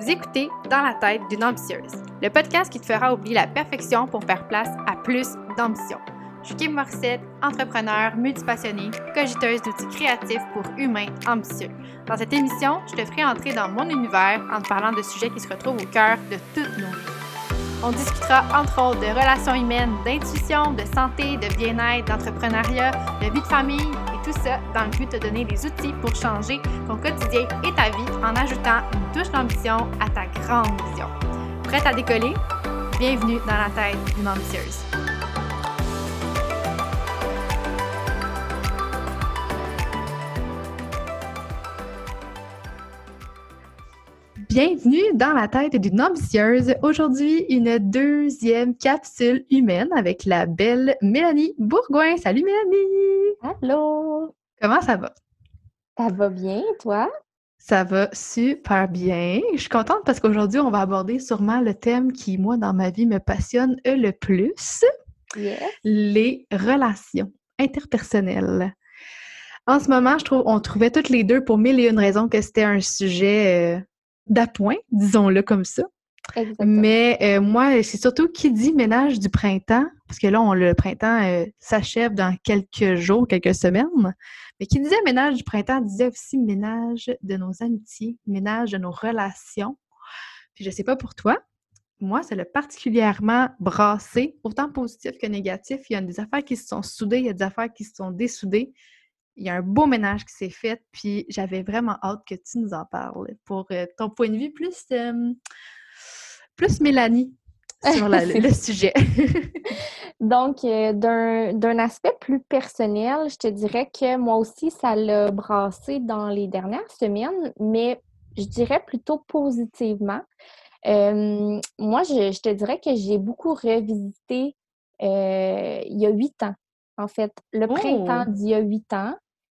Vous écoutez Dans la tête d'une ambitieuse, le podcast qui te fera oublier la perfection pour faire place à plus d'ambition. Je suis Kim Morissette, entrepreneur, multipassionnée, cogiteuse d'outils créatifs pour humains ambitieux. Dans cette émission, je te ferai entrer dans mon univers en te parlant de sujets qui se retrouvent au cœur de toutes nos vies. On discutera entre autres de relations humaines, d'intuition, de santé, de bien-être, d'entrepreneuriat, de vie de famille tout ça dans le but de te donner les outils pour changer ton quotidien et ta vie en ajoutant une touche d'ambition à ta grande vision. Prête à décoller? Bienvenue dans la tête d'une ambitieuse. Bienvenue dans la tête d'une ambitieuse. Aujourd'hui, une deuxième capsule humaine avec la belle Mélanie Bourgoin. Salut Mélanie! Allô! Comment ça va? Ça va bien, toi? Ça va super bien. Je suis contente parce qu'aujourd'hui, on va aborder sûrement le thème qui, moi, dans ma vie, me passionne le plus. Les relations interpersonnelles. En ce moment, je trouve, on trouvait toutes les deux pour mille et une raisons que c'était un sujet euh, d'appoint, disons-le comme ça. Mais euh, moi, c'est surtout qui dit ménage du printemps, parce que là, on, le printemps euh, s'achève dans quelques jours, quelques semaines. Mais qui disait ménage du printemps disait aussi ménage de nos amitiés, ménage de nos relations. Puis je sais pas pour toi, moi, ça l'a particulièrement brassé, autant positif que négatif. Il y a des affaires qui se sont soudées, il y a des affaires qui se sont dessoudées il y a un beau ménage qui s'est fait, puis j'avais vraiment hâte que tu nous en parles pour euh, ton point de vue plus, plus Mélanie sur le sujet. Donc, euh, d'un aspect plus personnel, je te dirais que moi aussi, ça l'a brassé dans les dernières semaines, mais je dirais plutôt positivement. Euh, moi, je, te dirais que j'ai beaucoup revisité il y a huit ans en fait, le printemps oh! d'il y a huit ans,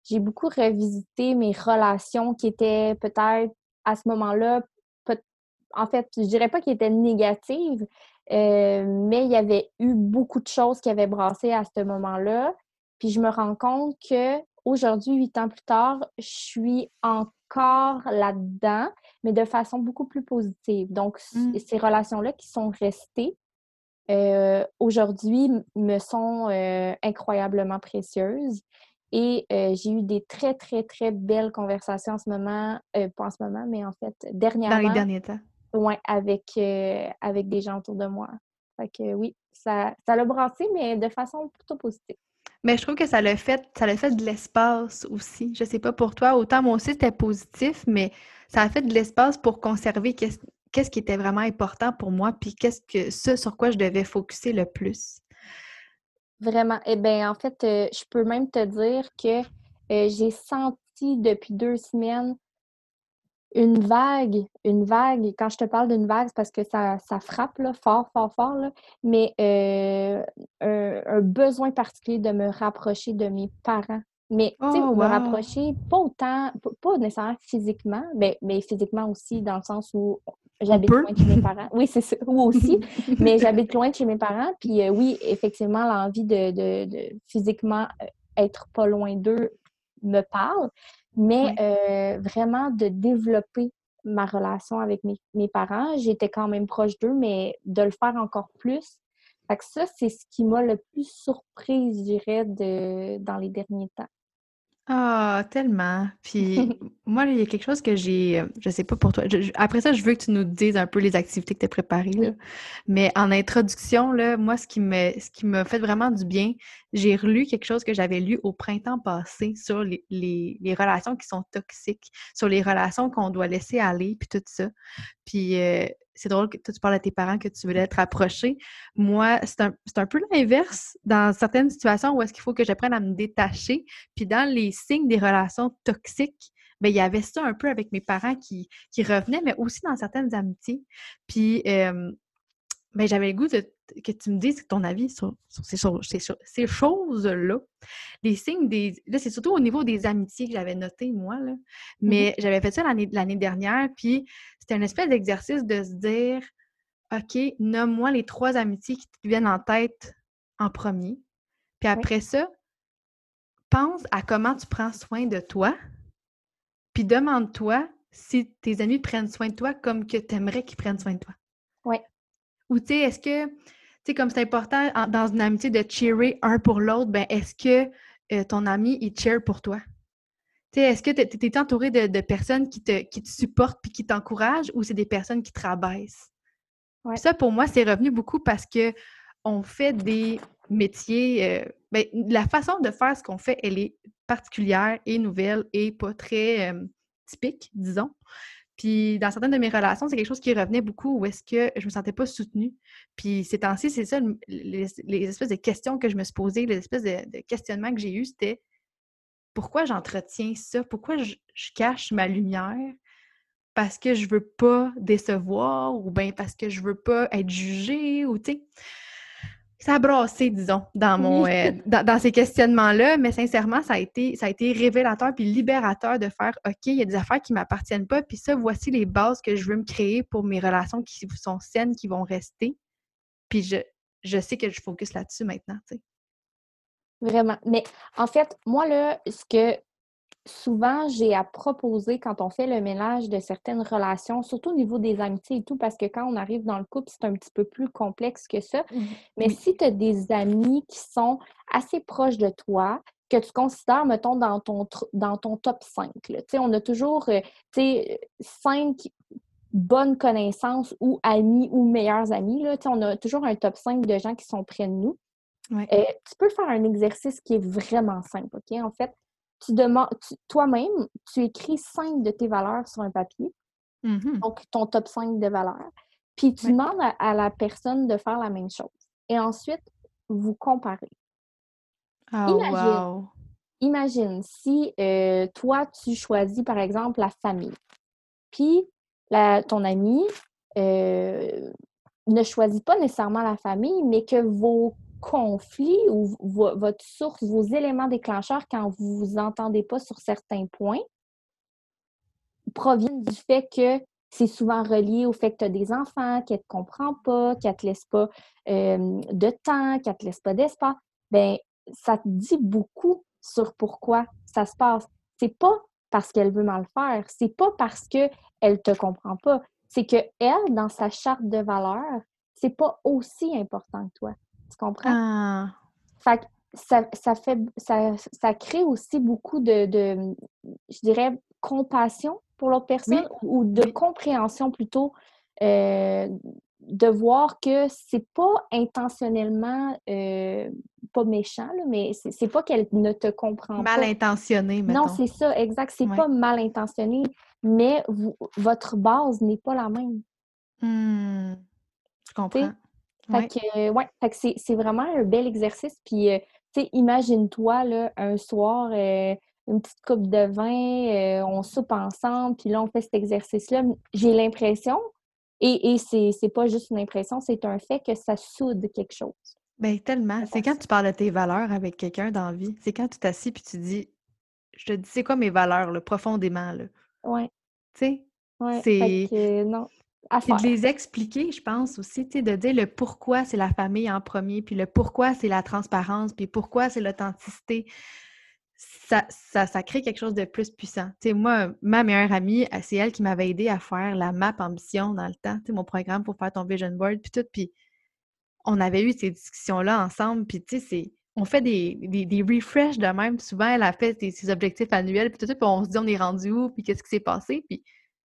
j'ai beaucoup revisité mes relations qui étaient peut-être à ce moment-là, en fait, je dirais pas qu'elles étaient négatives, euh, mais il y avait eu beaucoup de choses qui avaient brassé à ce moment-là. Puis je me rends compte que aujourd'hui, huit ans plus tard, je suis encore là-dedans, mais de façon beaucoup plus positive. Donc, mmh. ces relations-là qui sont restées, euh, aujourd'hui me sont euh, incroyablement précieuses. Et euh, j'ai eu des très, très, très belles conversations en ce moment, pas en ce moment, mais en fait, dernièrement. Dans les derniers temps. Oui, avec, avec des gens autour de moi. Fait que oui, ça, ça l'a brassé, mais de façon plutôt positive. Mais je trouve que ça l'a fait, ça l'a fait de l'espace aussi. Je sais pas pour toi, autant moi aussi c'était positif, mais ça a fait de l'espace pour conserver qu'est-ce qui était vraiment important pour moi, puis qu'est-ce que ce sur quoi je devais focuser le plus. Vraiment. Eh bien, en fait, euh, je peux même te dire que euh, j'ai senti depuis deux semaines une vague, une vague, quand je te parle d'une vague, c'est parce que ça, ça frappe là, fort, fort, fort, mais euh, un, besoin particulier de me rapprocher de mes parents. Mais, tu sais, oh, me rapprocher, pas autant, pas nécessairement physiquement, mais, mais physiquement aussi, dans le sens où J'habite loin de chez mes parents. Oui, c'est ça. Ou aussi. mais j'habite loin de chez mes parents. Puis euh, oui, effectivement, l'envie de, physiquement euh, être pas loin d'eux me parle. Mais euh, vraiment de développer ma relation avec mes, mes parents. J'étais quand même proche d'eux, mais de le faire encore plus. Fait que ça, c'est ce qui m'a le plus surprise, je dirais, de, dans les derniers temps. Ah, tellement. Puis moi, il y a quelque chose que j'ai, euh, je sais pas pour toi. après ça, je veux que tu nous dises un peu les activités que tu as préparées. Mais en introduction, là, moi, ce qui me, ce qui m'a fait vraiment du bien, j'ai relu quelque chose que j'avais lu au printemps passé sur les, les, relations qui sont toxiques, sur les relations qu'on doit laisser aller, puis tout ça. Puis euh, c'est drôle que tu parles à tes parents que tu voulais être rapproché. Moi, c'est un, un, peu l'inverse dans certaines situations où est-ce qu'il faut que j'apprenne à me détacher. Puis dans les signes des relations toxiques, bien, il y avait ça un peu avec mes parents qui, qui revenaient, mais aussi dans certaines amitiés. Puis euh, ben, j'avais le goût que tu me dises ton avis sur, ces, ces, choses-là. Les signes des. Là, c'est surtout au niveau des amitiés que j'avais noté, moi. Là. Mmh Mais j'avais fait ça l'année dernière, puis c'était un espèce d'exercice de se dire OK, nomme-moi les trois amitiés qui te viennent en tête en premier. Puis après ça, pense à comment tu prends soin de toi, puis demande-toi si tes amis prennent soin de toi comme que tu aimerais qu'ils prennent soin de toi. Oui. Ou tu sais, est-ce que, tu sais, comme c'est important dans une amitié de cheerer un pour l'autre, ben est-ce que euh, ton ami, il cheer pour toi? Tu sais, est-ce que tu es, entouré de, personnes qui te, qui te supportent puis qui t'encouragent ou c'est des personnes qui te rabaissent? Ça, pour moi, c'est revenu beaucoup parce que on fait des métiers. Euh, ben, la façon de faire ce qu'on fait, elle est particulière et nouvelle et pas très euh, typique, disons. Puis dans certaines de mes relations, c'est quelque chose qui revenait beaucoup où est-ce que je me sentais pas soutenue. Puis ces temps-ci, c'est ça, les, espèces de questions que je me suis posées, les espèces de, questionnements que j'ai eus, c'était pourquoi j'entretiens ça? Pourquoi je, cache ma lumière? Parce que je veux pas décevoir ou bien parce que je veux pas être jugée ou tu sais? Ça a brassé, disons, dans mon euh, dans, ces questionnements-là, mais sincèrement, ça a été ça a été révélateur puis libérateur de faire OK, il y a des affaires qui m'appartiennent pas, puis ça, voici les bases que je veux me créer pour mes relations qui sont saines, qui vont rester. Puis je, je sais que je focus là-dessus maintenant, tu sais. Vraiment. Mais en fait, moi, là, ce que souvent j'ai à proposer quand on fait le ménage de certaines relations, surtout au niveau des amitiés et tout, parce que quand on arrive dans le couple, c'est un petit peu plus complexe que ça. Mmh Mais si tu as des amis qui sont assez proches de toi, que tu considères, mettons, dans ton, dans ton top 5. Là. On a toujours euh, cinq bonnes connaissances ou amis ou meilleurs amis. Là. On a toujours un top 5 de gens qui sont près de nous. Euh, tu peux faire un exercice qui est vraiment simple, OK? En fait, tu demandes, toi-même, tu écris cinq de tes valeurs sur un papier, mmh donc ton top 5 de valeurs, puis tu demandes à, la personne de faire la même chose. Et ensuite, vous comparez. Oh, imagine, imagine si euh, toi, tu choisis par exemple la famille, puis ton ami euh, ne choisit pas nécessairement la famille, mais que vos conflit ou votre source, vos éléments déclencheurs quand vous vous entendez pas sur certains points proviennent du fait que c'est souvent relié au fait que tu as des enfants, qu'elle ne te comprend pas, qu'elle ne te laisse pas de temps, qu'elle ne te laisse pas d'espace. Bien, ça te dit beaucoup sur pourquoi ça se passe. C'est pas parce qu'elle veut mal faire, c'est pas parce qu'elle ne te comprend pas. C'est que elle, dans sa charte de valeurs, c'est pas aussi important que toi. Comprends? Ah. Fait ça, ça, fait ça, ça, crée aussi beaucoup de, de je dirais, compassion pour l'autre personne ou de compréhension plutôt euh, de voir que c'est pas intentionnellement euh, pas méchant, là, mais c'est pas qu'elle ne te comprend pas. Mal intentionné, Non, c'est ça, exact. C'est pas mal intentionné, mais votre base n'est pas la même. Mmh. Je comprends. Fait que, ouais, c'est vraiment un bel exercice. Puis, euh, tu sais, imagine-toi, là, un soir, euh, une petite coupe de vin, euh, on soupe ensemble, puis là, on fait cet exercice-là. J'ai l'impression, et, et c'est pas juste une impression, c'est un fait que ça soude quelque chose. Bien, tellement. C'est quand tu parles de tes valeurs avec quelqu'un dans la vie. C'est quand tu t'assis puis tu dis, je te dis, c'est quoi mes valeurs, là, profondément, là? Ouais. Tu sais? Ouais. C'est. Non. C'est de les expliquer, je pense aussi, de dire le pourquoi c'est la famille en premier, puis le pourquoi c'est la transparence, puis pourquoi c'est l'authenticité. Ça, ça, crée quelque chose de plus puissant. sais, moi, ma meilleure amie, euh, c'est elle qui m'avait aidé à faire la map ambition dans le temps, mon programme pour faire ton vision board, puis tout. Puis on avait eu ces discussions-là ensemble, puis tu sais, on fait des, des, des refreshs de même. Souvent, elle a fait ses, objectifs annuels, puis tout, puis on se dit on est rendu où, puis qu'est-ce qui s'est passé, puis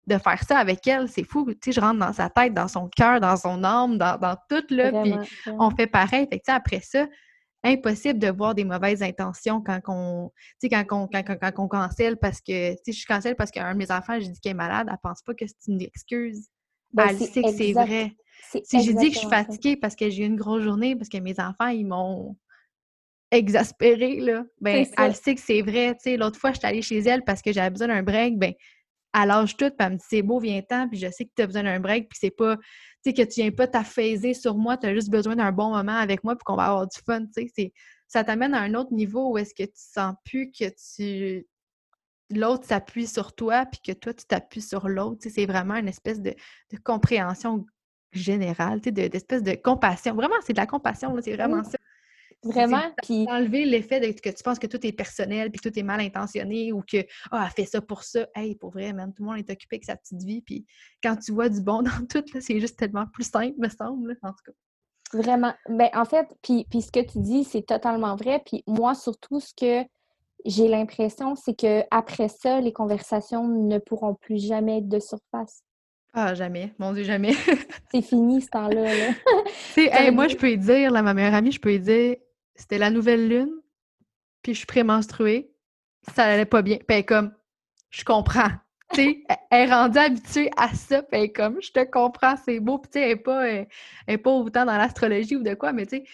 de faire ça avec elle, c'est fou. Tu sais, je rentre dans sa tête, dans son cœur, dans son âme, dans, dans tout, là, puis on fait pareil. Fait que, après ça, impossible de voir des mauvaises intentions quand on, quand on, quand, quand, on cancelle parce que, tu sais, je cancelle parce qu'un de mes enfants, j'ai dit qu'elle est malade, elle pense pas que c'est une excuse. Ben, elle sait que c'est vrai. Si j'ai dit que je suis fatiguée parce que j'ai eu une grosse journée, parce que mes enfants, ils m'ont exaspérée, là, ben, elle sait que c'est vrai. Tu sais, l'autre fois, je suis allée chez elle parce que j'avais besoin d'un break, ben, à l'âge tout, puis elle me dit c'est beau, viens-t'en, puis je sais que tu as besoin d'un break, puis c'est pas, tu sais, que tu viens pas t'affaiser sur moi, tu as juste besoin d'un bon moment avec moi, puis qu'on va avoir du fun, tu sais. Ça t'amène à un autre niveau où est-ce que tu sens plus que tu l'autre s'appuie sur toi, puis que toi, tu t'appuies sur l'autre. C'est vraiment une espèce de, compréhension générale, d'espèce de, de compassion. Vraiment, c'est de la compassion, c'est vraiment ça. Vraiment? Puis. Enlever l'effet de que tu penses que tout est personnel, puis que tout est mal intentionné, ou que, ah, elle fait ça pour ça. Hey, pour vrai, man, tout le monde est occupé avec sa petite vie. Puis quand tu vois du bon dans tout, c'est juste tellement plus simple, me semble, en tout cas. Vraiment. Ben, en fait, puis, puis ce que tu dis, c'est totalement vrai. Puis moi, surtout, ce que j'ai l'impression, c'est que après ça, les conversations ne pourront plus jamais être de surface. Ah, jamais. Mon Dieu, jamais. c'est fini ce temps-là. Là. moi, je peux y dire, là, ma meilleure amie, je peux y dire, c'était la nouvelle lune, puis je suis prémenstruée, ça allait pas bien. Puis comme, je comprends. sais, elle est rendue habituée à ça, puis comme, je te comprends, c'est beau. Puis tu sais, elle n'est pas, elle, pas autant dans l'astrologie ou de quoi, mais tu sais,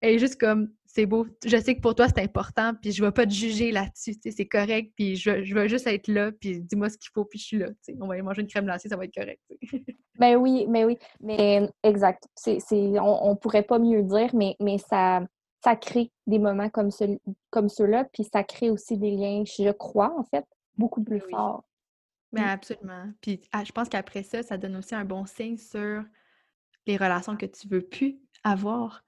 elle est juste comme, c'est beau. Je sais que pour toi, c'est important, puis je ne vais pas te juger là-dessus. C'est correct, puis je, je vais juste être là, puis dis-moi ce qu'il faut, puis je suis là. On va aller manger une crème glacée, ça va être correct. ben oui, mais oui. Mais exact. On ne pourrait pas mieux dire, mais, mais ça, ça crée des moments comme, ce, comme ceux-là, puis ça crée aussi des liens, je crois, en fait, beaucoup plus forts. Ben mmh. absolument. Puis ah, je pense qu'après ça, ça donne aussi un bon signe sur les relations que tu veux plus avoir.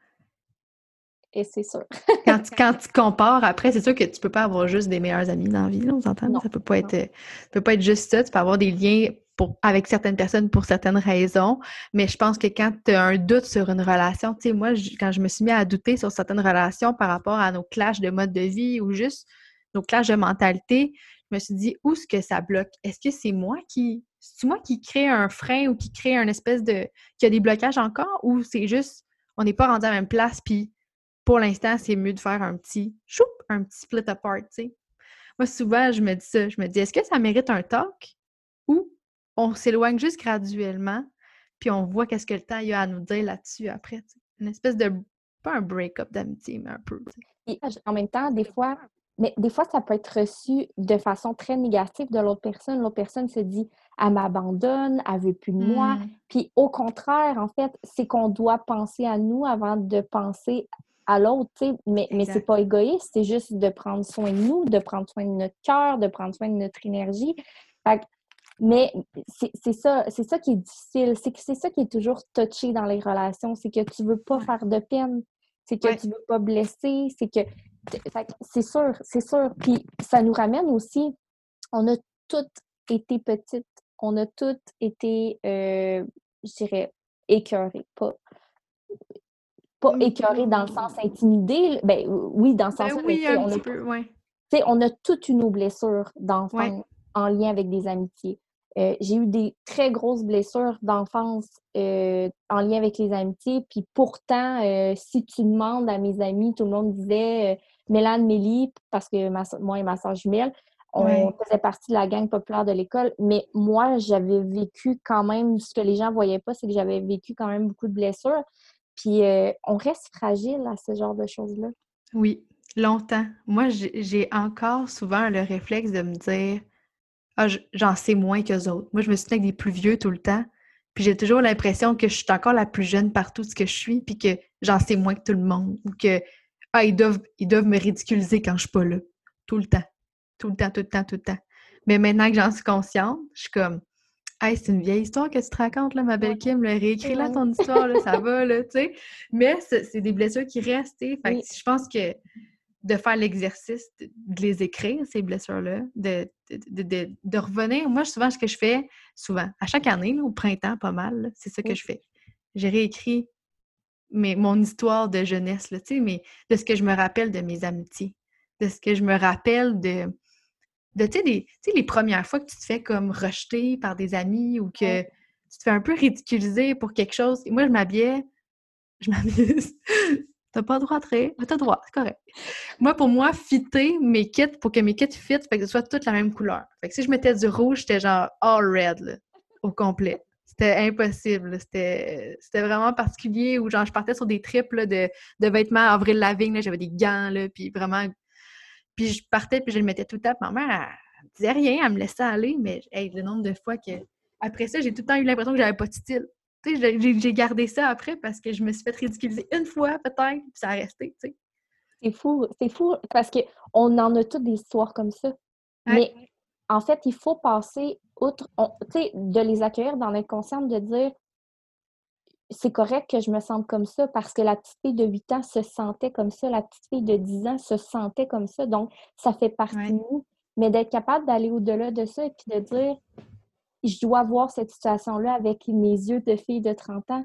Et c'est sûr. quand, tu, quand tu compares, après, c'est sûr que tu peux pas avoir juste des meilleurs amis dans la vie, on s'entend. Ça peut pas être, peut pas être juste ça. Tu peux avoir des liens avec certaines personnes pour certaines raisons. Mais je pense que quand tu as un doute sur une relation, tu sais, moi, quand je me suis mis à douter sur certaines relations par rapport à nos clashs de mode de vie ou juste nos clashs de mentalité, je me suis dit, où est-ce que ça bloque? Est-ce que c'est moi qui. C'est moi qui crée un frein ou qui crée un espèce de. qui a des blocages encore ou c'est juste on n'est pas rendu à la même place puis pour l'instant, c'est mieux de faire un petit choup, un petit split apart, tu sais? Moi, souvent, je me dis ça. Je me dis, est-ce que ça mérite un talk? On s'éloigne juste graduellement puis on voit qu'est-ce que le temps y a à nous dire là-dessus après, Une espèce de, pas un break-up d'amitié, mais un peu. Et en même temps, des fois, mais des fois, ça peut être reçu de façon très négative de l'autre personne. L'autre personne se dit elle m'abandonne, elle veut plus de moi. Mmh. Puis au contraire, en fait, c'est qu'on doit penser à nous avant de penser à l'autre, mais, mais c'est pas égoïste, c'est juste de prendre soin de nous, de prendre soin de notre cœur, de prendre soin de notre énergie. Mais c'est ça, c'est ça qui est difficile, c'est ça qui est toujours touché dans les relations, c'est que tu veux pas faire de peine, c'est que tu veux pas blesser, c'est que c'est sûr, c'est sûr. Puis ça nous ramène aussi, on a toutes été petites, on a toutes été, euh, je dirais, écœurées, pas pas écœuré dans le sens intimidé. Ben oui, dans le sens ben oui, on, a, on a toutes nos blessures d'enfance en lien avec des amitiés. Euh, j'ai eu des très grosses blessures d'enfance euh, en lien avec les amitiés. Puis pourtant, euh, si tu demandes à mes amis, tout le monde disait Mélane, Mélie, parce que moi et ma soeur jumelle, on faisait partie de la gang populaire de l'école. Mais moi, j'avais vécu quand même, ce que les gens ne voyaient pas, c'est que j'avais vécu quand même beaucoup de blessures. Puis on reste fragile à ce genre de choses-là. Oui, longtemps. Moi, j'ai encore souvent le réflexe de me dire Ah, j'en sais moins qu'eux autres. Moi, je me suis avec des plus vieux tout le temps. Puis j'ai toujours l'impression que je suis encore la plus jeune partout ce que je suis, puis que j'en sais moins que tout le monde. Ou que ah, ils doivent, ils doivent me ridiculiser quand je suis pas là. Tout le temps. Tout le temps, tout le temps, tout le temps. Mais maintenant que j'en suis consciente, je suis comme Hey, c'est une vieille histoire que tu te racontes, là, ma belle Kim. Réécris-la ton histoire, là, ça va, là, tu sais. Mais c'est des blessures qui restent, Fait je pense que de faire l'exercice de, les écrire, ces blessures-là, de, de, revenir. Moi, souvent, ce que je fais, souvent, à chaque année, au printemps, pas mal, c'est ça que je fais. J'ai réécrit mon histoire de jeunesse, là, tu sais, mais de ce que je me rappelle de mes amitiés, de ce que je me rappelle de de, tu sais, les premières fois que tu te fais comme rejeter par des amis ou que tu te fais un peu ridiculiser pour quelque chose. moi, je m'habillais, je m'habillais, t'as pas le droit de rire, mais t'as le droit, c'est correct. Moi, pour moi, fitter mes kits, pour que mes kits fit, fait que ce soit toutes la même couleur. Fait que si je mettais du rouge, j'étais genre all red, au complet. C'était impossible. C'était vraiment particulier où genre je partais sur des trips de, de vêtements Avril Lavigne, j'avais des gants, là, puis vraiment puis je partais, puis je le mettais tout temps. Ma mère, elle, me disait rien, elle me laissait aller, mais le nombre de fois que. Après ça, j'ai tout le temps eu l'impression que j'avais pas de style. Tu sais, j'ai gardé ça après parce que je me suis fait ridiculiser une fois, peut-être, puis ça a resté, tu sais. C'est fou, c'est fou parce qu'on en a toutes des histoires comme ça. Mais en fait, il faut passer outre, tu sais, de les accueillir dans l'inconscient, de dire c'est correct que je me sente comme ça parce que la petite fille de 8 ans se sentait comme ça, la petite fille de 10 ans se sentait comme ça. Donc, ça fait partie de nous. Mais d'être capable d'aller au-delà de ça et puis de dire, je dois voir cette situation-là avec mes yeux de fille de 30 ans.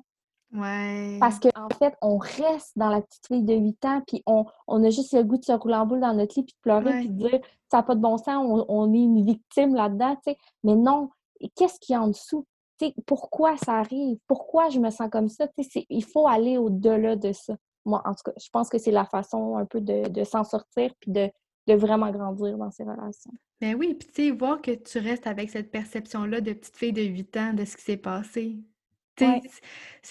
Ouais. Parce qu'en en fait, on reste dans la petite fille de 8 ans, puis on, a juste le goût de se rouler en boule dans notre lit, puis de pleurer, puis de dire ça n'a pas de bon sens, on, est une victime là-dedans, tu sais. Mais non, qu'est-ce qu'il y a en dessous? sais, pourquoi ça arrive? Pourquoi je me sens comme ça? Il faut aller au-delà de ça. Moi, en tout cas, je pense que c'est la façon un peu de, s'en sortir puis de, de, vraiment grandir dans ces relations. Ben oui, puis tu sais, voir que tu restes avec cette perception-là de petite fille de 8 ans, de ce qui s'est passé.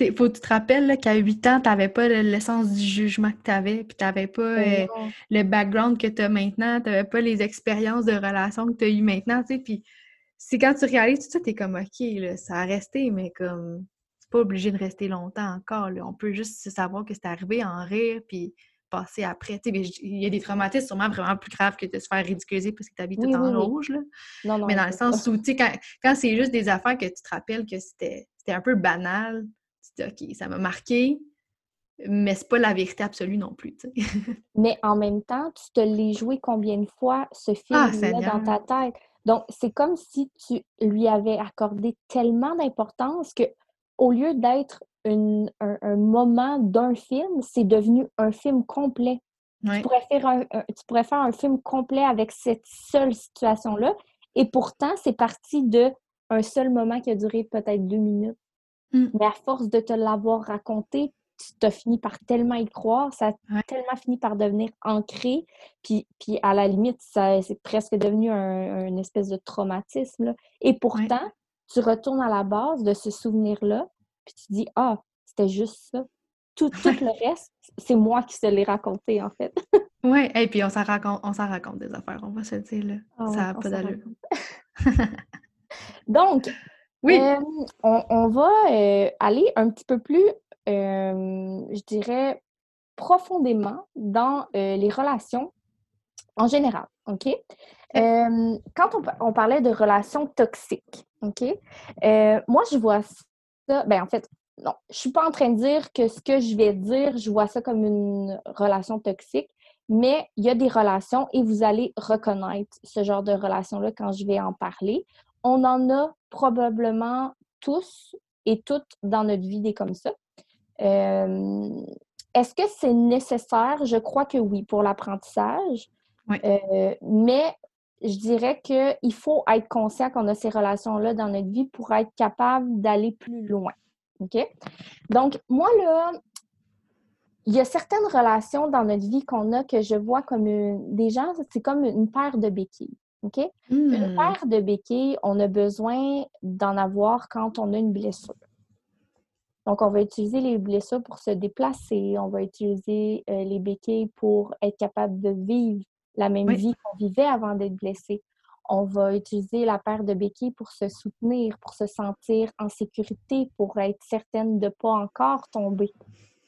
Il faut que tu te rappelles qu'à 8 ans, tu n'avais pas l'essence du jugement que tu avais, puis tu n'avais pas ben euh, le background que tu as maintenant, tu n'avais pas les expériences de relations que tu as eues maintenant, tu sais, puis c'est quand tu réalises tout ça, tu es comme OK, là, ça a resté, mais comme c'est pas obligé de rester longtemps encore. Là. On peut juste savoir que c'est arrivé, en rire, puis passer après. Il y a des traumatismes sûrement vraiment plus graves que de se faire ridiculiser parce que tu habites tout en rouge. Là. Non, non, mais dans le sens où, quand, quand c'est juste des affaires que tu te rappelles que c'était un peu banal, tu dis OK, ça m'a marqué, mais c'est pas la vérité absolue non plus. mais en même temps, tu te l'es joué combien de fois ce ah, film-là dans ta tête? Donc, c'est comme si tu lui avais accordé tellement d'importance que au lieu d'être un, moment d'un film, c'est devenu un film complet. Tu, pourrais faire un, tu pourrais faire un film complet avec cette seule situation-là. Et pourtant, c'est parti de un seul moment qui a duré peut-être deux minutes. Mmh. Mais à force de te l'avoir raconté, tu as fini par tellement y croire, ça a tellement fini par devenir ancré, puis, puis à la limite, ça, c'est presque devenu un, une espèce de traumatisme. Et pourtant, tu retournes à la base de ce souvenir-là, puis tu dis Ah, c'était juste ça. Tout, tout le reste, c'est moi qui se l'ai raconté, en fait. oui, et puis on s'en raconte, on s'en raconte des affaires, on va se le dire, là. Ah ça n'a pas d'allure. Donc, oui. Euh, on, on, va euh, aller un petit peu plus je dirais, profondément dans les relations en général. OK? quand on, parlait de relations toxiques, OK? moi, je vois ça, ben en fait, non, je suis pas en train de dire que ce que je vais dire, je vois ça comme une relation toxique, mais il y a des relations et vous allez reconnaître ce genre de relation-là quand je vais en parler. On en a probablement tous et toutes dans notre vie des comme ça. Est-ce que c'est nécessaire? Je crois que oui, pour l'apprentissage. Euh, mais je dirais qu'il faut être conscient qu'on a ces relations-là dans notre vie pour être capable d'aller plus loin. OK? Donc, moi, là, il y a certaines relations dans notre vie qu'on a que je vois comme une, des gens, c'est comme une paire de béquilles. OK? Une mmh. paire de béquilles, on a besoin d'en avoir quand on a une blessure. Donc, on va utiliser les blessures pour se déplacer, on va utiliser euh, les béquilles pour être capable de vivre la même vie qu'on vivait avant d'être blessé. On va utiliser la paire de béquilles pour se soutenir, pour se sentir en sécurité, pour être certaine de ne pas encore tomber.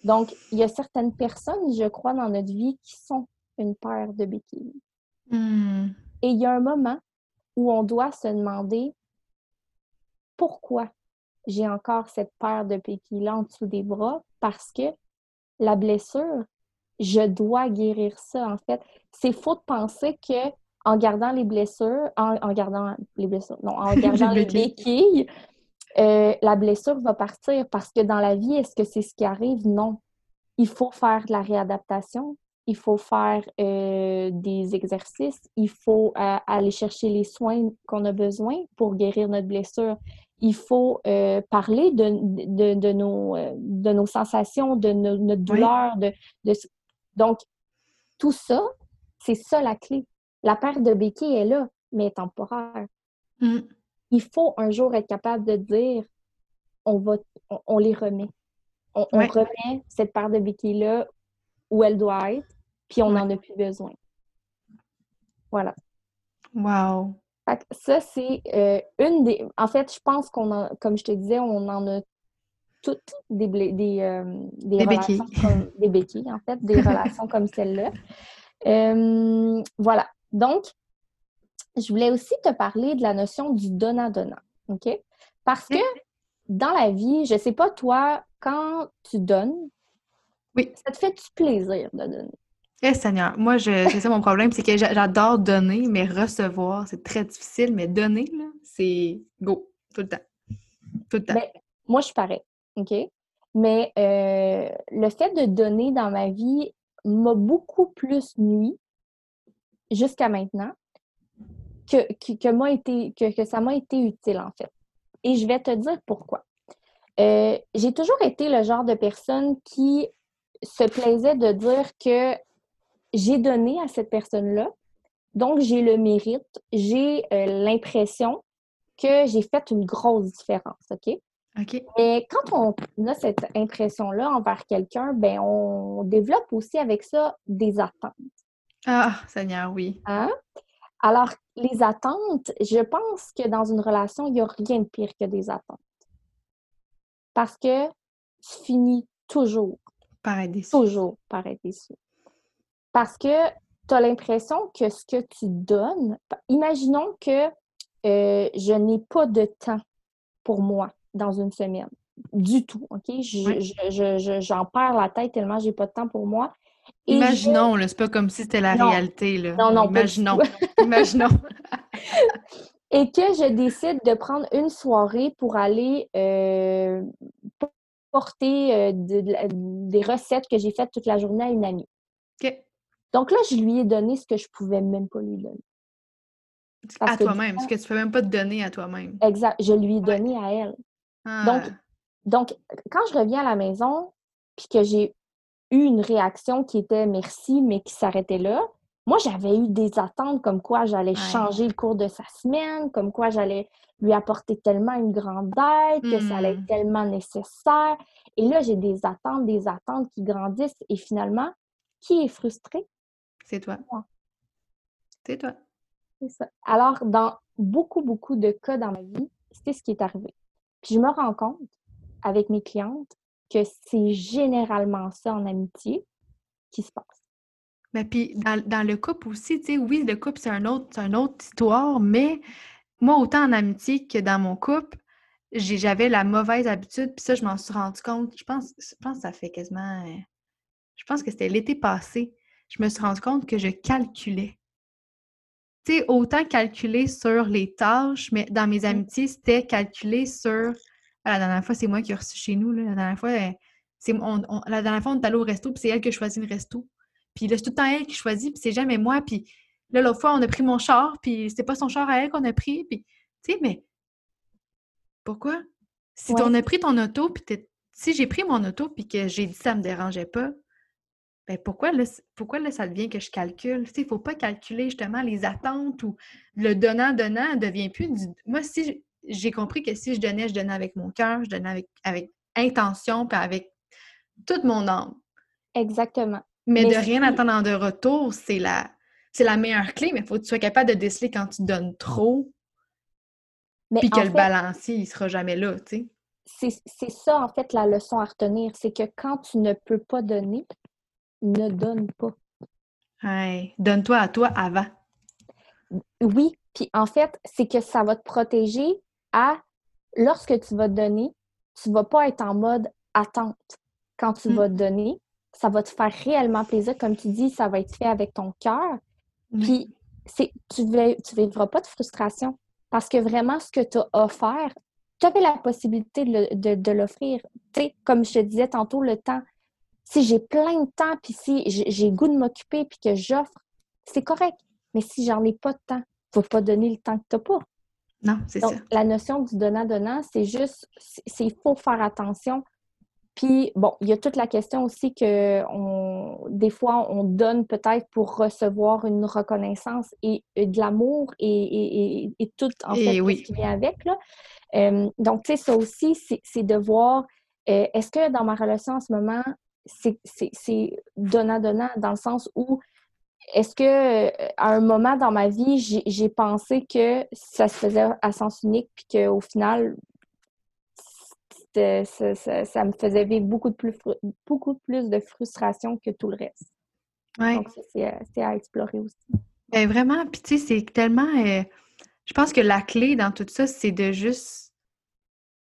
Donc, il y a certaines personnes, je crois, dans notre vie qui sont une paire de béquilles. Hmm. Et il y a un moment où on doit se demander pourquoi j'ai encore cette paire de péquilles-là en dessous des bras? Parce que la blessure, je dois guérir ça, en fait. C'est faux de penser que en gardant les blessures, en, gardant les blessures, non, en gardant les béquilles, euh, la blessure va partir parce que dans la vie, est-ce que c'est ce qui arrive? Non. Il faut faire de la réadaptation, il faut faire euh, des exercices, il faut euh, aller chercher les soins qu'on a besoin pour guérir notre blessure il faut euh, parler de, de, nos, euh, de nos sensations, de notre douleur. De, Donc, tout ça, c'est ça la clé. La paire de béquilles est là, mais temporaire. Mm. Il faut un jour être capable de dire on, va, on, les remet. On, remet cette paire de béquilles-là où elle doit être, puis on n'en a plus besoin. Voilà. Wow ça, c'est euh, une des. En fait, je pense qu'on a, comme je te disais, on en a toutes des, des, euh, des, béquilles. Comme, des béquilles, en fait, des relations comme celle-là. Euh, voilà. Donc, je voulais aussi te parler de la notion du donnant-donnant. OK? Parce que dans la vie, je ne sais pas toi, quand tu donnes, Oui. ça te fait du plaisir de donner? Eh Seigneur, moi, je, c'est ça mon problème, c'est que j'a- j'adore donner, mais recevoir, c'est très difficile. Mais donner, là, c'est go, tout le temps. Tout le temps. Ben, moi, je suis pareil, OK? Mais euh, le fait de donner dans ma vie m'a beaucoup plus nuit jusqu'à maintenant que, que, été, que, que ça m'a été utile, en fait. Et je vais te dire pourquoi. Euh, j'ai toujours été le genre de personne qui se plaisait de dire que j'ai donné à cette personne-là, donc j'ai le mérite, j'ai euh, l'impression que j'ai fait une grosse différence, OK? Mais quand on a cette impression-là envers quelqu'un, ben on développe aussi avec ça des attentes. Ah, Seigneur, oui. Hein? Alors, les attentes, je pense que dans une relation, il n'y a rien de pire que des attentes. Parce que tu finis toujours, déçu. toujours par être déçu. Parce que tu as l'impression que ce que tu donnes, imaginons que euh, je n'ai pas de temps pour moi dans une semaine. Du tout, OK? Je- Ouais. je- je- je- J'en perds la tête tellement j'ai pas de temps pour moi. Et Imaginons, c'est pas comme si c'était la Non. réalité, là. Non, non, Imaginons. Imaginons. Et que je décide de prendre une soirée pour aller euh, porter euh, de- de la- des recettes que j'ai faites toute la journée à une amie. OK. Donc là, je lui ai donné ce que je pouvais même pas lui donner. Parce À toi-même, ce que tu peux même pas te donner à toi-même. Exact. Je lui ai Ouais. donné à elle. Ah, Donc, Donc, quand je reviens à la maison, puis que j'ai eu une réaction qui était merci, mais qui s'arrêtait là, moi, j'avais eu des attentes comme quoi j'allais Ouais. changer le cours de sa semaine, comme quoi j'allais lui apporter tellement une grande aide, que ça allait être tellement nécessaire. Et là, j'ai des attentes, des attentes qui grandissent. Et finalement, qui est frustré? c'est toi. Moi. C'est toi. C'est ça. Alors, dans beaucoup, beaucoup de cas dans ma vie, c'est ce qui est arrivé. Je me rends compte avec mes clientes que c'est généralement ça en amitié qui se passe. Mais puis dans, dans le couple aussi, tu sais, oui, le couple, c'est un autre, une autre histoire, mais moi, autant en amitié que dans mon couple, j'avais la mauvaise habitude, puis ça, je m'en suis rendu compte. Je pense, je pense que ça fait quasiment. Je pense que c'était l'été passé. Je me suis rendu compte que je calculais. Tu sais, autant calculer sur les tâches, mais dans mes amitiés, c'était calculer sur. Ah, La dernière fois, c'est moi qui ai reçu chez nous. Là. La dernière fois, euh, c'est on- on- la dernière fois, on est allé au resto, puis c'est elle qui a choisi le resto. Puis là, c'est tout le temps elle qui choisit, puis c'est jamais moi. Puis là, l'autre fois, on a pris mon char, puis c'était pas son char à elle qu'on a pris. Puis, tu sais, mais pourquoi? Si Ouais. on a pris ton auto, puis si j'ai pris mon auto, puis que j'ai dit ça me dérangeait pas, ben pourquoi là, pourquoi là, ça devient que je calcule? Tu sais, il faut pas calculer justement les attentes ou le donnant-donnant ne devient plus du... Moi, si j'ai compris que si je donnais, je donnais avec mon cœur, je donnais avec, avec intention, puis avec toute mon âme. Exactement. Mais, Mais de rien attendre en de retour, c'est la, c'est la meilleure clé, mais il faut que tu sois capable de déceler quand tu donnes trop, puis que le balancier, il sera jamais là, tu sais. c'est ça, en fait, la leçon à retenir. C'est que quand tu ne peux pas donner, ne donne pas. Donne-toi à toi avant. Oui, puis en fait, c'est que ça va te protéger à lorsque tu vas donner, tu vas pas être en mode attente. Quand tu Mm. vas donner, ça va te faire réellement plaisir. Comme tu dis, ça va être fait avec ton cœur. Puis c'est tu ne tu vivras pas de frustration parce que vraiment, ce que tu as offert, tu avais la possibilité de, le- de- de l'offrir. Tu sais, comme je te disais tantôt, le temps. Si j'ai plein de temps, puis si j'ai goût de m'occuper, puis que j'offre, c'est correct. Mais si j'en ai pas de temps, il ne faut pas donner le temps que tu n'as pas. Non, c'est Donc, ça. la notion du donnant-donnant, c'est juste, c'est il faut faire attention. Puis, bon, il y a toute la question aussi que on, des fois, on donne peut-être pour recevoir une reconnaissance et, et de l'amour et, et, et- et tout, en fait, tout ce qui vient avec. Là. Euh, donc, tu sais, ça aussi, c'est c'est de voir, euh, est-ce que dans ma relation en ce moment, c'est- donnant-donnant dans le sens où est-ce que euh, à un moment dans ma vie, j'ai pensé que ça se faisait à sens unique, puis qu'au final, ça, ça- ça me faisait vivre beaucoup de plus, beaucoup plus de frustration que tout le reste. Ouais. Donc, à- c'est à explorer aussi. Ben vraiment, puis tu sais, c'est tellement. euh, je pense que la clé dans tout ça, c'est de juste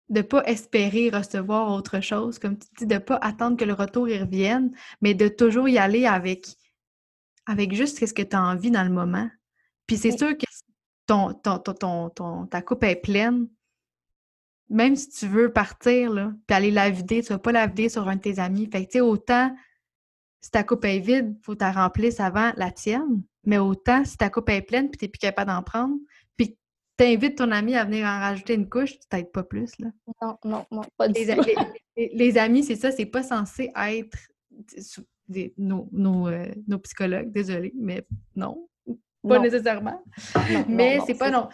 de pas espérer recevoir autre chose, comme tu dis, de pas attendre que le retour y revienne, mais de toujours y aller avec, avec juste ce que tu as envie dans le moment. Puis c'est sûr que ton, ton, ton, ta coupe est pleine, même si tu veux partir, là, puis aller la vider, tu vas pas la vider sur un de tes amis. Fait que, tu sais, autant, si ta coupe est vide, faut que tu la remplisses avant la tienne. Mais autant, si ta coupe est pleine, puis tu n'es plus capable d'en prendre, puis tu invites ton ami à venir en rajouter une couche, tu t'aides pas plus, là. Non, non, non, pas du les, tout. Les, amis, c'est ça, c'est pas censé être nos, nos, euh, nos psychologues, désolé, mais non, pas nécessairement. mais c'est pas non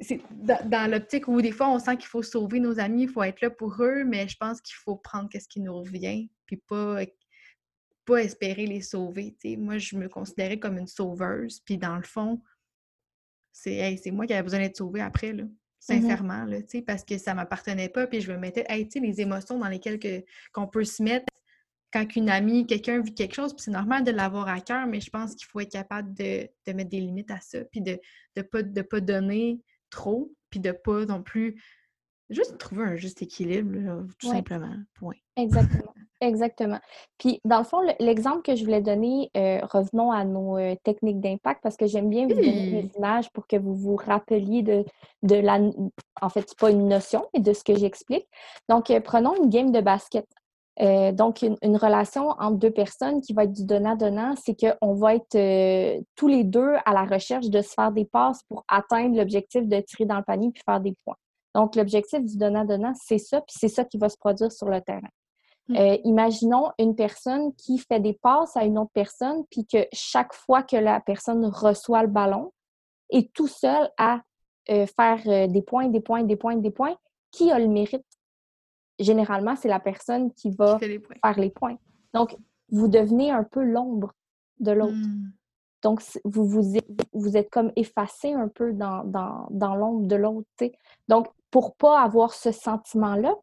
c'est dans, l'optique où des fois on sent qu'il faut sauver nos amis, il faut être là pour eux, mais je pense qu'il faut prendre ce qui nous revient, puis pas, pas espérer les sauver. Moi, je me considérais comme une sauveuse, puis dans le fond, c'est moi qui avais besoin d'être sauvée après, là, mmh sincèrement, là, parce que ça m'appartenait pas, puis je me mettais, hey, les émotions dans lesquelles qu'on peut se mettre quand une amie, quelqu'un vit quelque chose, puis c'est normal de l'avoir à cœur, mais je pense qu'il faut être capable de, mettre des limites à ça, puis de ne pas, de pas donner trop, puis de pas non plus. Juste trouver un juste équilibre, tout simplement. Point. Exactement. Exactement. Puis, dans le fond, l'exemple que je voulais donner, euh, revenons à nos euh, techniques d'impact, parce que j'aime bien vous donner des images pour que vous vous rappeliez de, de la. En fait, c'est pas une notion, mais de ce que j'explique. Donc, euh, prenons une game de basket. Donc, une, relation entre deux personnes qui va être du donnant-donnant, c'est qu'on va être tous les deux à la recherche de se faire des passes pour atteindre l'objectif de tirer dans le panier puis faire des points. Donc, l'objectif du donnant-donnant, c'est ça, puis c'est ça qui va se produire sur le terrain. Hmm. Euh, imaginons une personne qui fait des passes à une autre personne, puis que chaque fois que la personne reçoit le ballon, est tout seul à faire des points, des points, des points, des points, qui a le mérite? Généralement, c'est la personne qui va faire les points. Donc, vous devenez un peu l'ombre de l'autre. Hmm. Donc, vous, vous, vous êtes comme effacé un peu dans, dans, l'ombre de l'autre. Donc, pour pas avoir ce sentiment-là,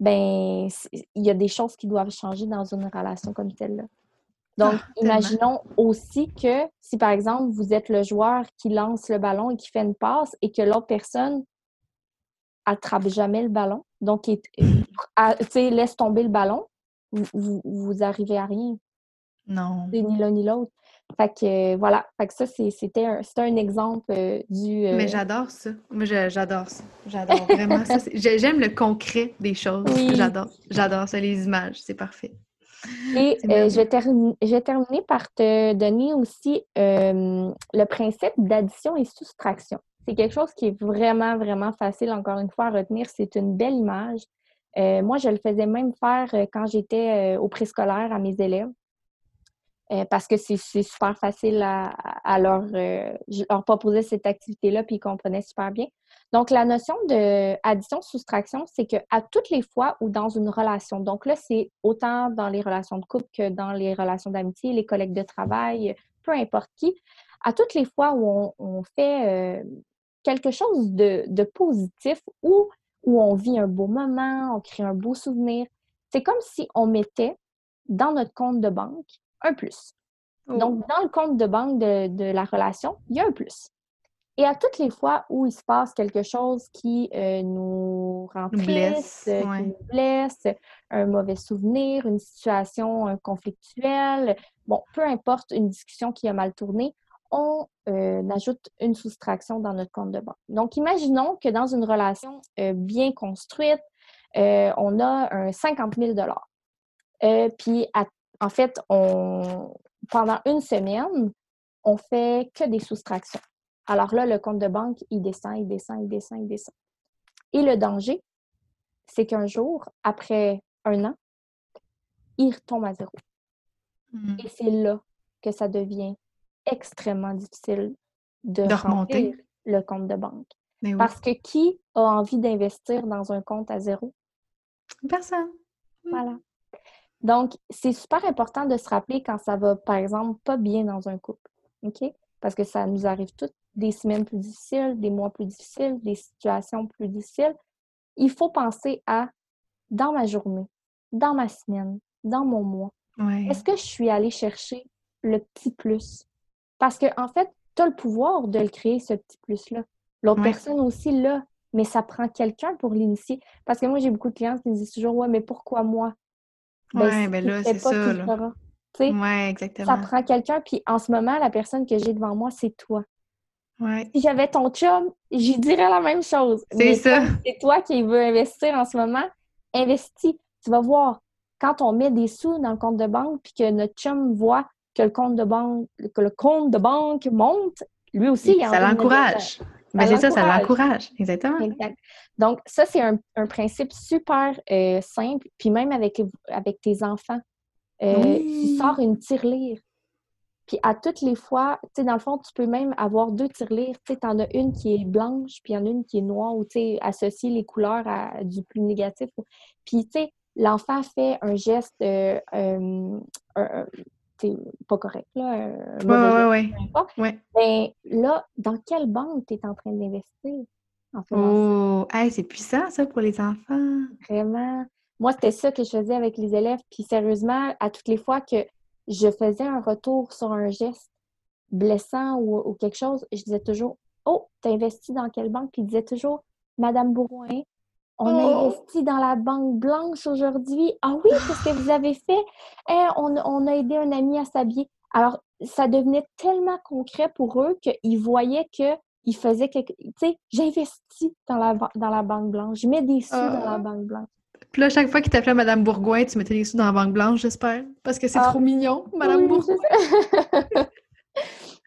ben il y a des choses qui doivent changer dans une relation comme celle-là. Donc, ah, imaginons aussi que si, par exemple, vous êtes le joueur qui lance le ballon et qui fait une passe et que l'autre personne attrape jamais le ballon, donc laisse tomber le ballon, vous, vous, arrivez à rien. Non. C'est ni l'un ni l'autre. Fait que voilà. Fait que ça, c'était un, un, exemple euh, du. Euh, Mais j'adore ça. Moi, j'adore ça. J'adore vraiment ça. J'aime le concret des choses. J'adore. J'adore ça, les images. C'est parfait. Et euh, je, vais je, vais terminer par te donner aussi le principe d'addition et soustraction. C'est quelque chose qui est vraiment, vraiment facile, encore une fois, à retenir. C'est une belle image. Euh, moi, je le faisais même faire euh, quand j'étais euh, au préscolaire à mes élèves. Parce que c'est super facile à, leur, je leur proposais cette activité-là, puis ils comprenaient super bien. Donc, la notion d'addition-soustraction, c'est qu'à toutes les fois où dans une relation, donc là, c'est autant dans les relations de couple que dans les relations d'amitié, les collègues de travail, peu importe qui, à toutes les fois où on, fait quelque chose de, positif ou où on vit un beau moment, on crée un beau souvenir. C'est comme si on mettait dans notre compte de banque un plus. Oh. Donc, dans le compte de banque de, la relation, il y a un plus. Et à toutes les fois où il se passe quelque chose qui euh, nous rend triste, qui nous blesse, un mauvais souvenir, une situation conflictuelle, bon, peu importe, une discussion qui a mal tourné, on euh, ajoute une soustraction dans notre compte de banque. Donc, imaginons que dans une relation euh, bien construite, euh, on a un 50 000 Puis, en fait, on, pendant une semaine, on fait que des soustractions. Alors là, le compte de banque, il descend, il descend, il descend, il descend. Et le danger, c'est qu'un jour, après un an, il retombe à zéro. Mmh. Et c'est là que ça devient extrêmement difficile de, remonter le compte de banque. Parce que qui a envie d'investir dans un compte à zéro? Personne. Mm. Voilà. Donc, c'est super important de se rappeler quand ça va, par exemple, pas bien dans un couple. OK? Parce que ça nous arrive toutes des semaines plus difficiles, des mois plus difficiles, des situations plus difficiles. Il faut penser à dans ma journée, dans ma semaine, dans mon mois. Est-ce que je suis allée chercher le petit plus? Parce qu'en en fait, tu as le pouvoir de le créer, ce petit plus-là. L'autre personne aussi là. mais ça prend quelqu'un pour l'initier. Parce que moi, j'ai beaucoup de clients qui me disent toujours Ouais, mais pourquoi moi? Ben, ouais, ben là, c'est ça. Là. Ouais, exactement. Ça prend quelqu'un, puis en ce moment, la personne que j'ai devant moi, c'est toi. Ouais. Si j'avais ton chum, j'y dirais la même chose. C'est ça. C'est toi qui veux investir en ce moment, investis. Tu vas voir, quand on met des sous dans le compte de banque, puis que notre chum voit que le compte de banque, que le compte de banque monte, lui aussi, il Ça l'encourage. Ben, c'est ça, ça l'encourage. Exactement. Exact. Donc, ça, c'est un, principe super euh, simple. Puis même avec, avec tes enfants, euh, tu sors une tirelire. Puis à toutes les fois, tu sais, dans le fond, tu peux même avoir deux tirelires. Tu sais, en as une qui est blanche, puis il y en a une qui est noire, ou tu sais, associer les couleurs à du plus négatif. Puis, tu sais, l'enfant fait un geste euh, pas correct, là. Oui, oui, Ben, là, dans quelle banque tu es en train d'investir? En oh, c'est puissant, ça, pour les enfants. Vraiment. Moi, c'était ça que je faisais avec les élèves. Puis, sérieusement, à toutes les fois que je faisais un retour sur un geste blessant ou, quelque chose, je disais toujours Oh, tu investi dans quelle banque? Puis, il disait toujours Madame Bourgoin, on a oh! investi dans la banque blanche aujourd'hui. Ah oui, qu'est-ce que vous avez fait? Eh, on, a aidé un ami à s'habiller. Alors, ça devenait tellement concret pour eux qu'ils voyaient qu'ils faisaient quelque... Tu sais, j'investis dans la, dans la banque blanche. Je mets des sous dans la ah! banque blanche. Puis là, chaque fois qu'ils t'appelaient Madame Bourgoin, tu mettais des sous dans la banque blanche, j'espère. Parce que c'est ah! trop mignon, Madame Bourgoin.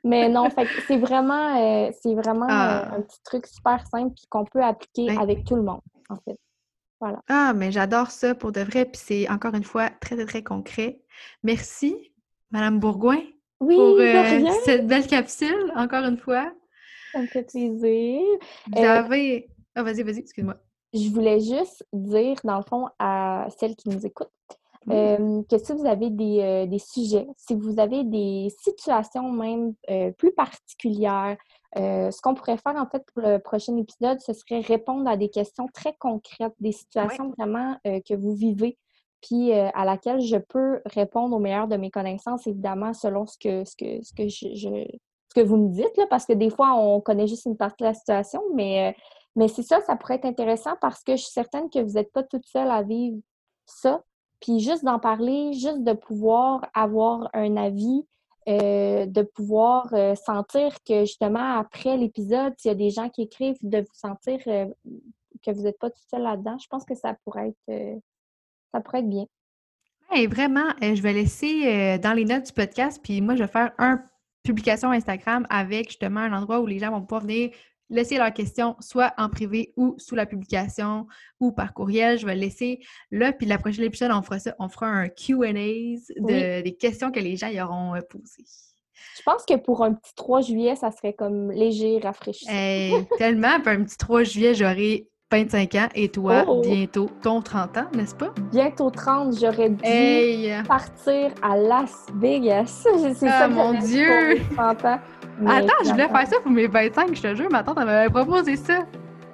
Mais non, c'est vraiment, euh, c'est vraiment euh, un petit truc super simple qu'on peut appliquer avec tout le monde en fait. Voilà. Ah, mais j'adore ça pour de vrai. Puis c'est encore une fois très, très, très concret. Merci, Madame Bourgoin, oui, pour euh, cette belle capsule, encore une fois. Ça me fait plaisir. Vous euh, avez. Ah, vas-y, vas-y, excuse-moi. Je voulais juste dire, dans le fond, à celles qui nous écoutent, euh, que si vous avez des, des, sujets, si vous avez des situations même plus particulières, euh, ce qu'on pourrait faire en fait pour le prochain épisode, ce serait répondre à des questions très concrètes, des situations vraiment euh, que vous vivez, puis euh, à laquelle je peux répondre au meilleur de mes connaissances, évidemment, selon ce que, ce que, ce que, je, ce que vous me dites, là, parce que des fois, on connaît juste une partie de la situation, mais, mais c'est ça, ça pourrait être intéressant parce que je suis certaine que vous n'êtes pas toute seule à vivre ça. Puis juste d'en parler, juste de pouvoir avoir un avis, euh, de pouvoir euh, sentir que justement après l'épisode, s'il y a des gens qui écrivent, de vous sentir euh, que vous n'êtes pas tout seul là-dedans, je pense que ça pourrait être ça pourrait être bien. Oui, vraiment, je vais laisser dans les notes du podcast, puis moi je vais faire une publication Instagram avec justement un endroit où les gens vont pouvoir venir laisser leurs questions soit en privé ou sous la publication ou par courriel. Je vais laisser là, puis la prochaine épisode, on fera ça, on fera un Q&A de, des questions que les gens y auront euh, posées. Je pense que pour un petit 3 juillet, ça serait comme léger, rafraîchissant. tellement, pour un petit 3 juillet, j'aurai 25 ans et toi, oh! bientôt ton 30 ans, n'est-ce pas? Bientôt 30, j'aurais dû partir à Las Vegas. C'est ah, ça mon Dieu! 30 ans. Attends, je voulais faire ça pour mes 25, je te jure, ma tante m'avait proposé ça.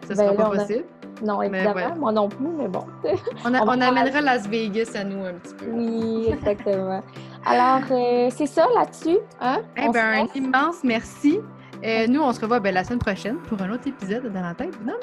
Ça sera ben pas possible. Non, évidemment, moi non plus, mais bon. on, amènera Las Vegas à nous un petit peu. Oui, exactement. Alors, euh, c'est ça là-dessus. Hein? Eh ben, un immense merci. Euh, nous, on se revoit ben, la semaine prochaine pour un autre épisode dans la tête non,